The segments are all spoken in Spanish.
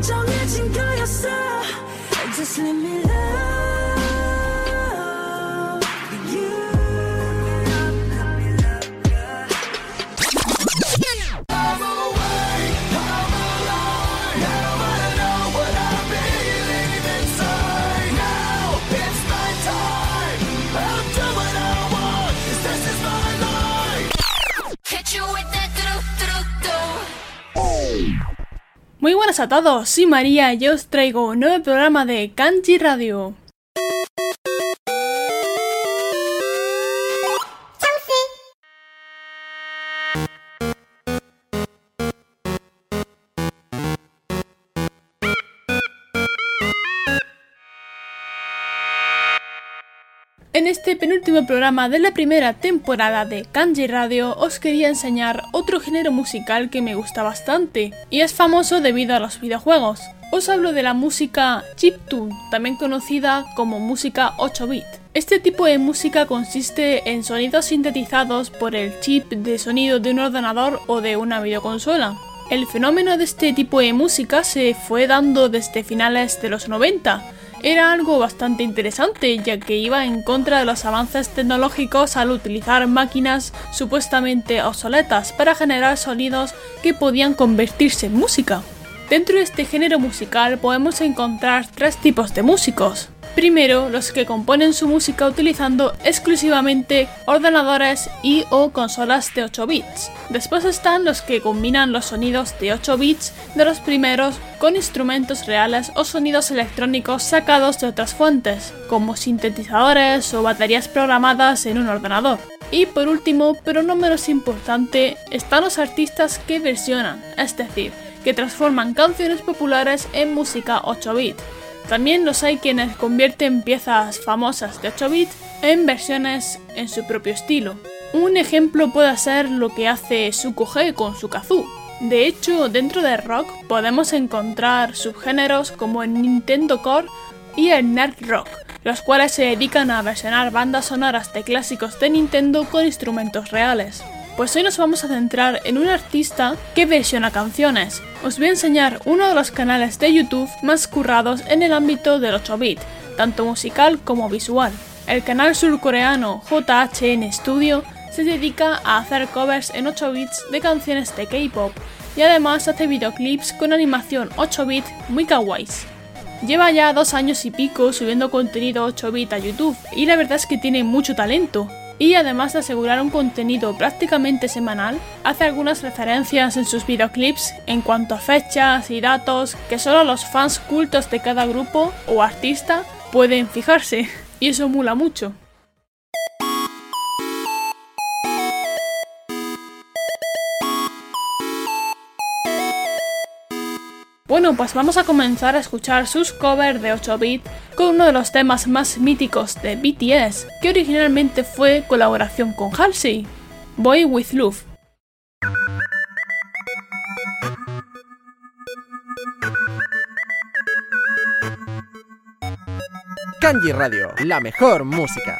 정해진 거였어 Just let me love Muy buenas a todos, soy María y os traigo un nuevo programa de Kanji Radio. En este penúltimo programa de la primera temporada de Kanji Radio os quería enseñar otro género musical que me gusta bastante y es famoso debido a los videojuegos. Os hablo de la música chiptune, también conocida como música 8-bit. Este tipo de música consiste en sonidos sintetizados por el chip de sonido de un ordenador o de una videoconsola. El fenómeno de este tipo de música se fue dando desde finales de los 90, era algo bastante interesante, ya que iba en contra de los avances tecnológicos al utilizar máquinas supuestamente obsoletas para generar sonidos que podían convertirse en música. Dentro de este género musical podemos encontrar tres tipos de músicos. Primero, los que componen su música utilizando exclusivamente ordenadores y o consolas de 8 bits. Después están los que combinan los sonidos de 8 bits de los primeros con instrumentos reales o sonidos electrónicos sacados de otras fuentes, como sintetizadores o baterías programadas en un ordenador. Y por último, pero no menos importante, están los artistas que versionan, es decir, que transforman canciones populares en música 8 bit. También los hay quienes convierten piezas famosas de 8 bits en versiones en su propio estilo. Un ejemplo puede ser lo que hace Sukuge con su kazoo. De hecho, dentro de rock podemos encontrar subgéneros como el Nintendo Core y el Nerd Rock, los cuales se dedican a versionar bandas sonoras de clásicos de Nintendo con instrumentos reales. Pues hoy nos vamos a centrar en un artista que versiona canciones. Os voy a enseñar uno de los canales de YouTube más currados en el ámbito del 8-bit, tanto musical como visual. El canal surcoreano JHN Studio se dedica a hacer covers en 8 bits de canciones de K-pop y además hace videoclips con animación 8 bit muy kawaiis. Lleva ya dos años y pico subiendo contenido 8 bit a YouTube y la verdad es que tiene mucho talento. Y además de asegurar un contenido prácticamente semanal, hace algunas referencias en sus videoclips en cuanto a fechas y datos que solo los fans cultos de cada grupo o artista pueden fijarse. Y eso mula mucho. Bueno, pues vamos a comenzar a escuchar sus covers de 8 bit con uno de los temas más míticos de BTS, que originalmente fue colaboración con Halsey, Boy With Love. Kanji Radio, la mejor música.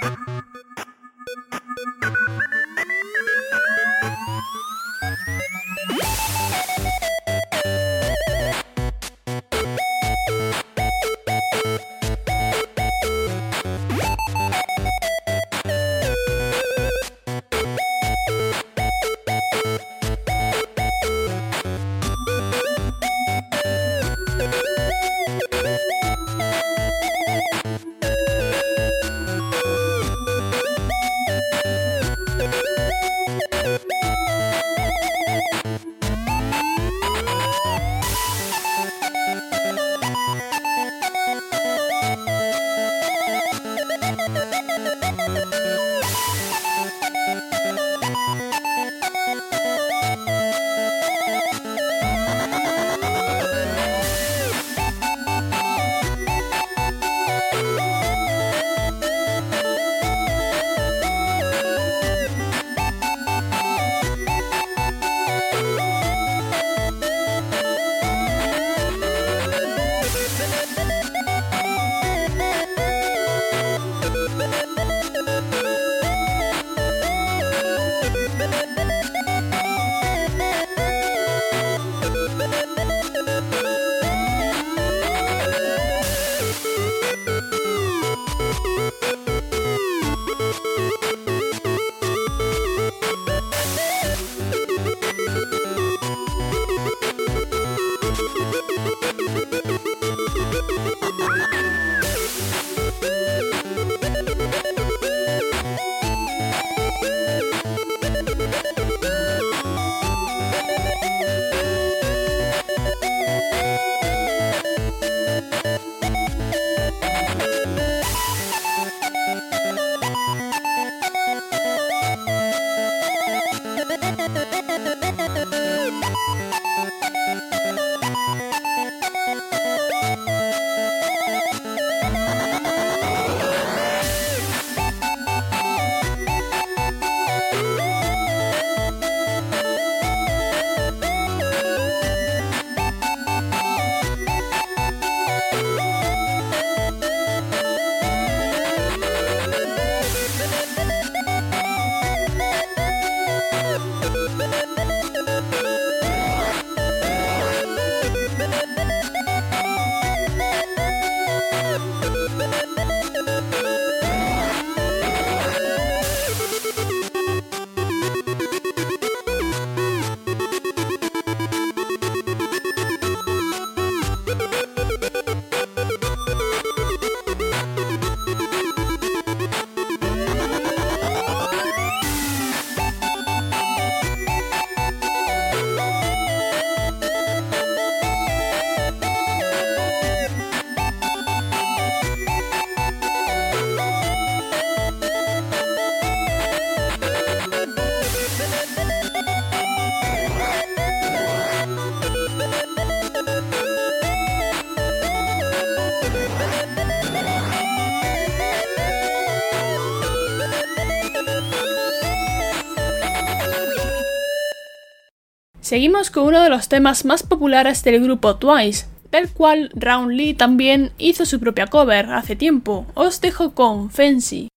Seguimos con uno de los temas más populares del grupo Twice, del cual Raun Lee también hizo su propia cover hace tiempo. Os dejo con Fancy.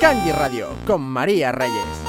Kanji Radio con María Reyes.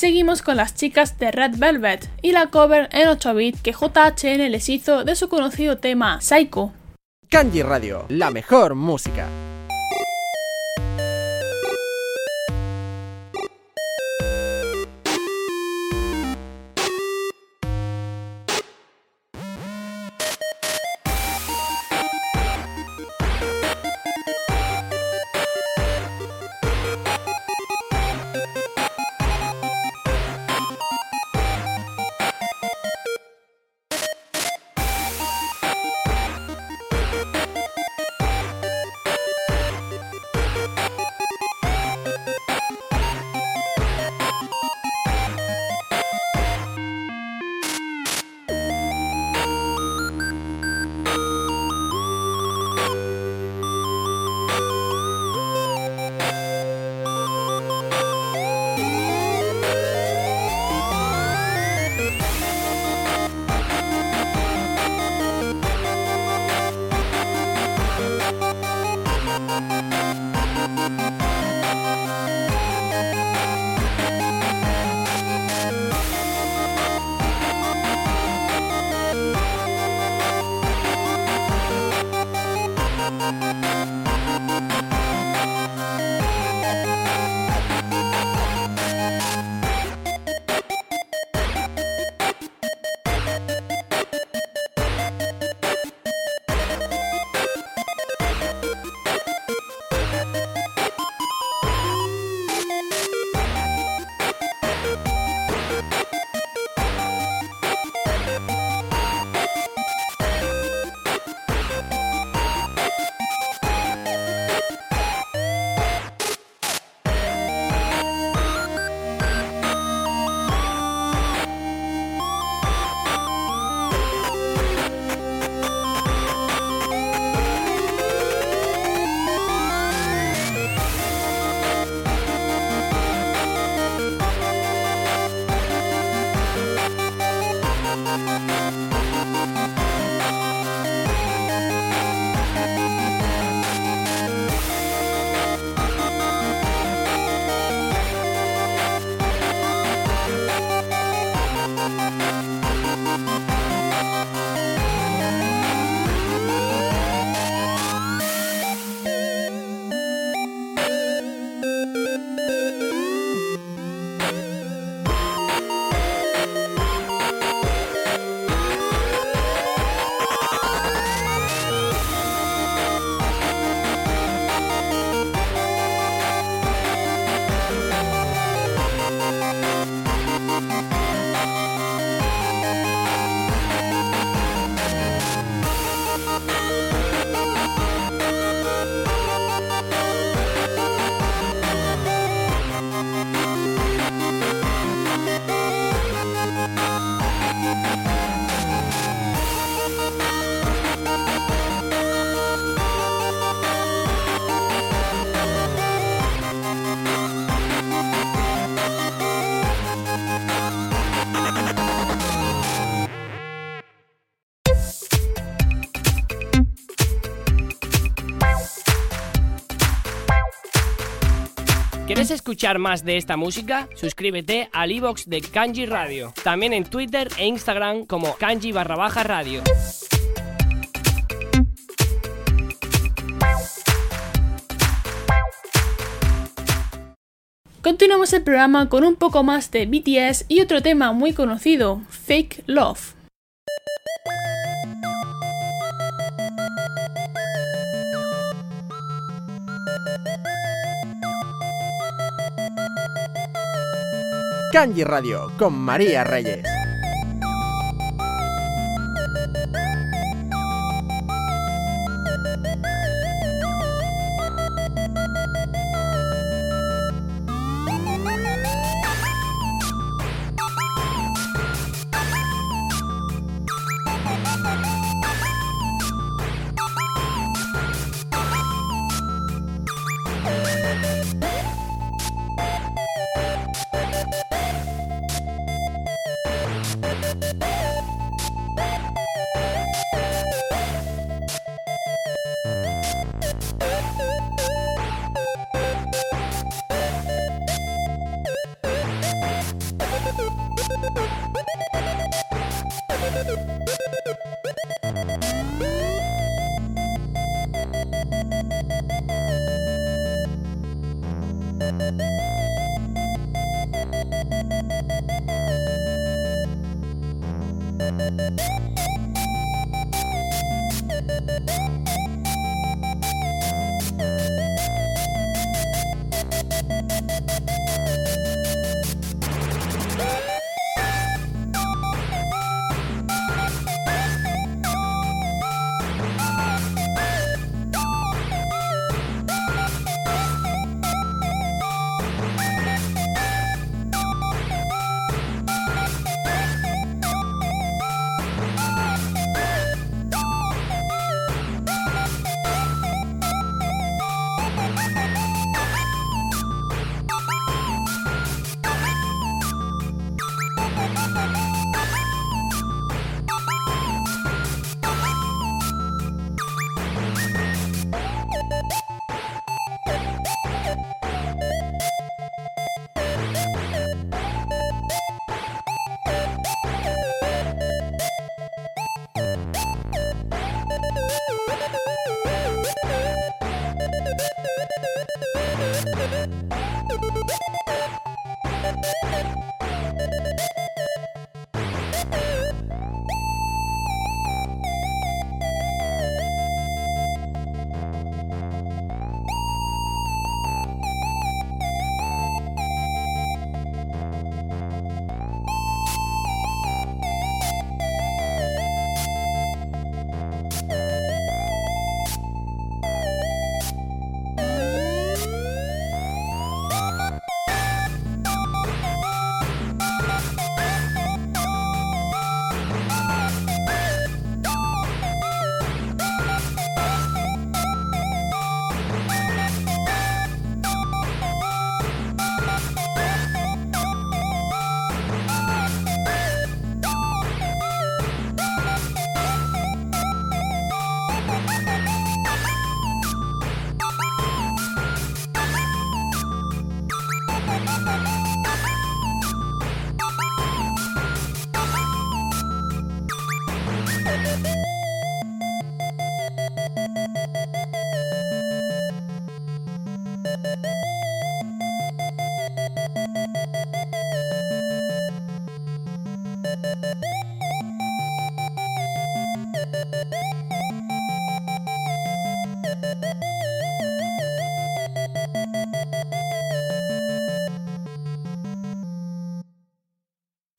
Seguimos con las chicas de Red Velvet y la cover en 8 bit que JHN les hizo de su conocido tema Psycho. Kanji Radio, la mejor música. ¿Quieres escuchar más de esta música? Suscríbete al iBox de Kanji Radio. También en Twitter e Instagram como Kanji barra baja radio. Continuamos el programa con un poco más de BTS y otro tema muy conocido, Fake Love. Kanji Radio con María Reyes.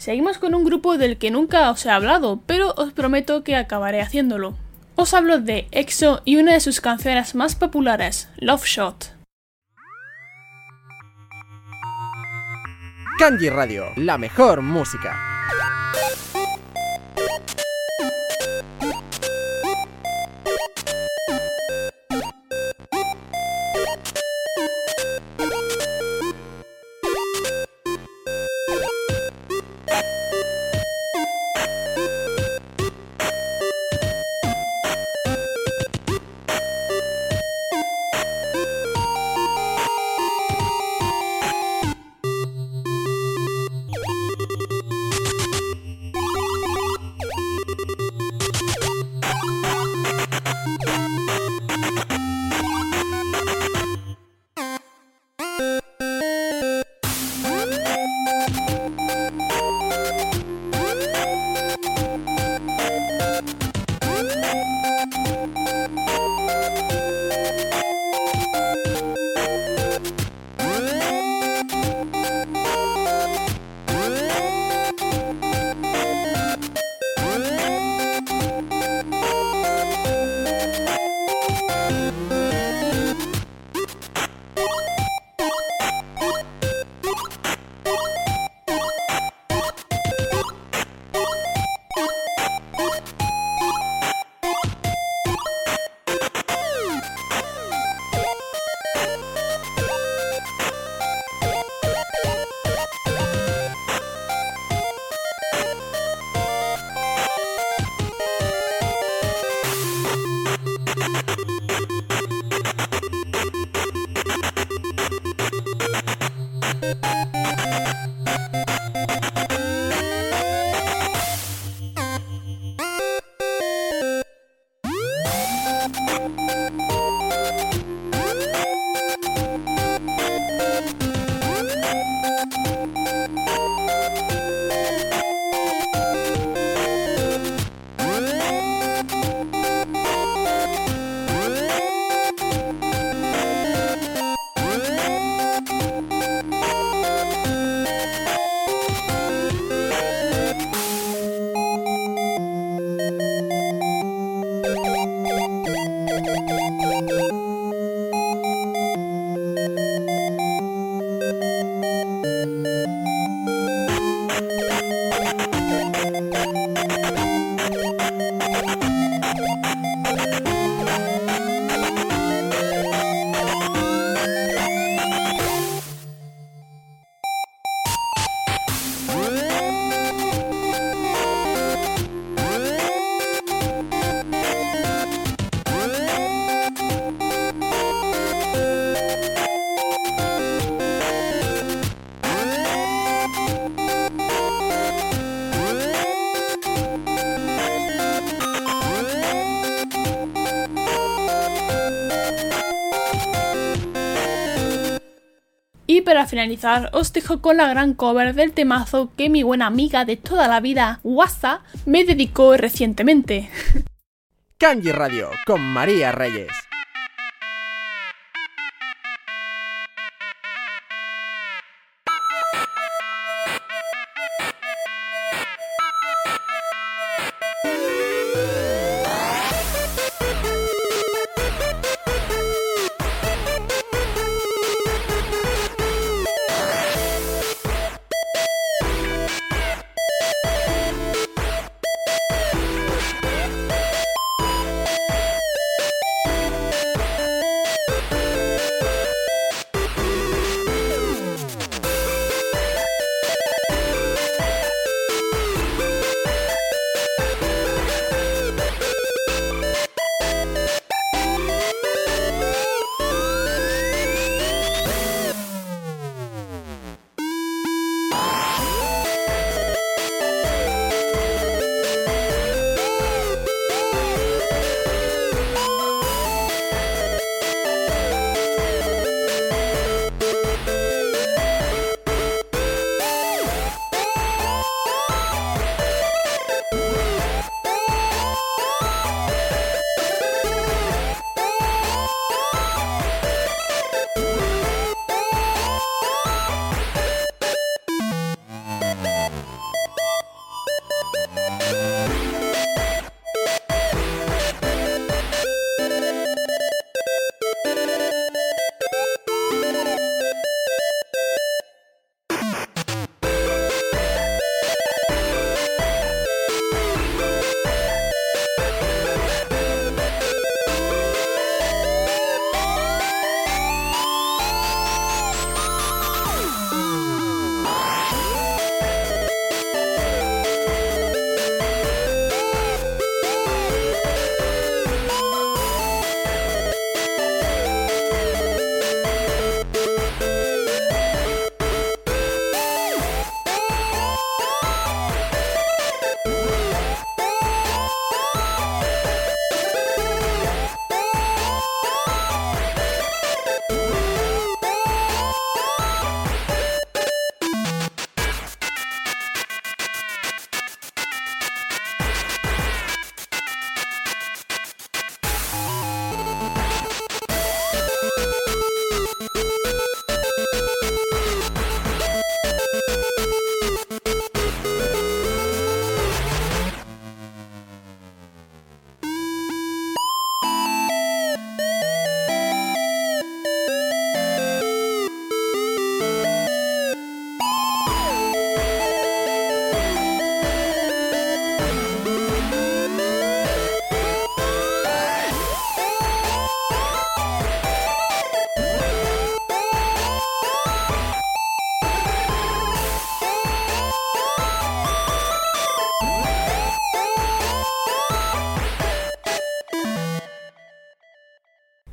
Seguimos con un grupo del que nunca os he hablado, pero os prometo que acabaré haciéndolo. Os hablo de EXO y una de sus canciones más populares, Love Shot. Kanji Radio, la mejor música. Finalizar, os dejo con la gran cover del temazo que mi buena amiga de toda la vida, Wasa, me dedicó recientemente. Kanji Radio con María Reyes.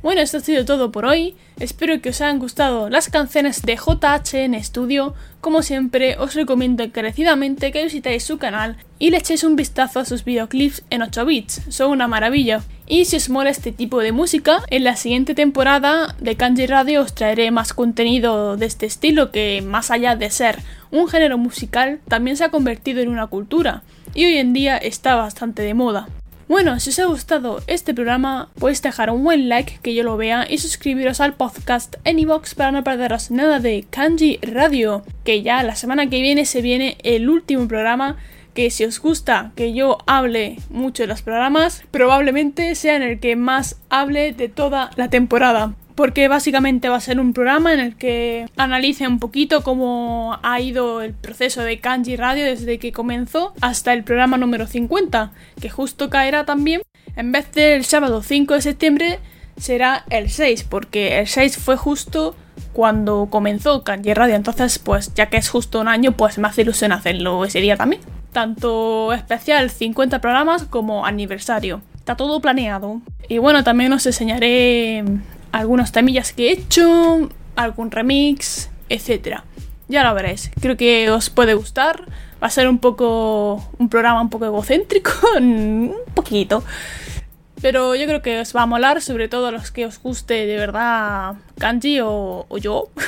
Bueno, esto ha sido todo por hoy. Espero que os hayan gustado las canciones de JHN Studio. Como siempre, os recomiendo encarecidamente que visitéis su canal y le echéis un vistazo a sus videoclips en 8 bits. Son una maravilla. Y si os mola este tipo de música, en la siguiente temporada de Kanji Radio os traeré más contenido de este estilo que, más allá de ser un género musical, también se ha convertido en una cultura y hoy en día está bastante de moda. Bueno, si os ha gustado este programa, podéis dejar un buen like que yo lo vea y suscribiros al podcast iVoox para no perderos nada de Kanji Radio, que ya la semana que viene se viene el último programa que si os gusta que yo hable mucho de los programas, probablemente sea en el que más hable de toda la temporada. Porque básicamente va a ser un programa en el que analice un poquito cómo ha ido el proceso de Kanji Radio desde que comenzó hasta el programa número 50, que justo caerá también. En vez del sábado 5 de septiembre, será el 6, porque el 6 fue justo cuando comenzó Kanji Radio. Entonces, pues ya que es justo un año, pues me hace ilusión hacerlo ese día también tanto especial 50 programas como aniversario. Está todo planeado. Y bueno, también os enseñaré algunas temillas que he hecho, algún remix, etc. Ya lo veréis. Creo que os puede gustar. Va a ser un poco un programa un poco egocéntrico, un poquito. Pero yo creo que os va a molar, sobre todo a los que os guste de verdad Kanji o, o yo.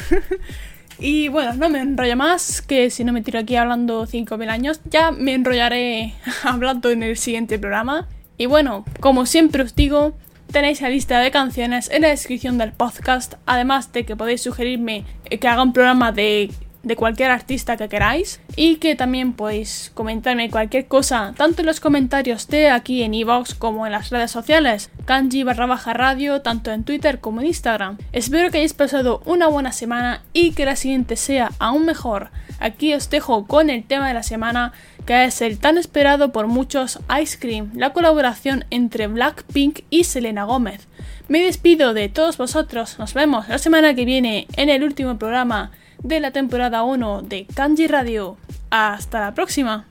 Y bueno, no me enrollo más, que si no me tiro aquí hablando 5.000 años, ya me enrollaré hablando en el siguiente programa. Y bueno, como siempre os digo, tenéis la lista de canciones en la descripción del podcast, además de que podéis sugerirme que haga un programa de, de cualquier artista que queráis y que también podéis comentarme cualquier cosa, tanto en los comentarios de aquí en iVoox como en las redes sociales, kanji barra baja radio, tanto en Twitter como en Instagram. Espero que hayáis pasado una buena semana y que la siguiente sea aún mejor. Aquí os dejo con el tema de la semana, que es el tan esperado por muchos Ice Cream, la colaboración entre Blackpink y Selena Gómez. Me despido de todos vosotros, nos vemos la semana que viene en el último programa de la temporada 1 de Kanji Radio. Hasta la próxima.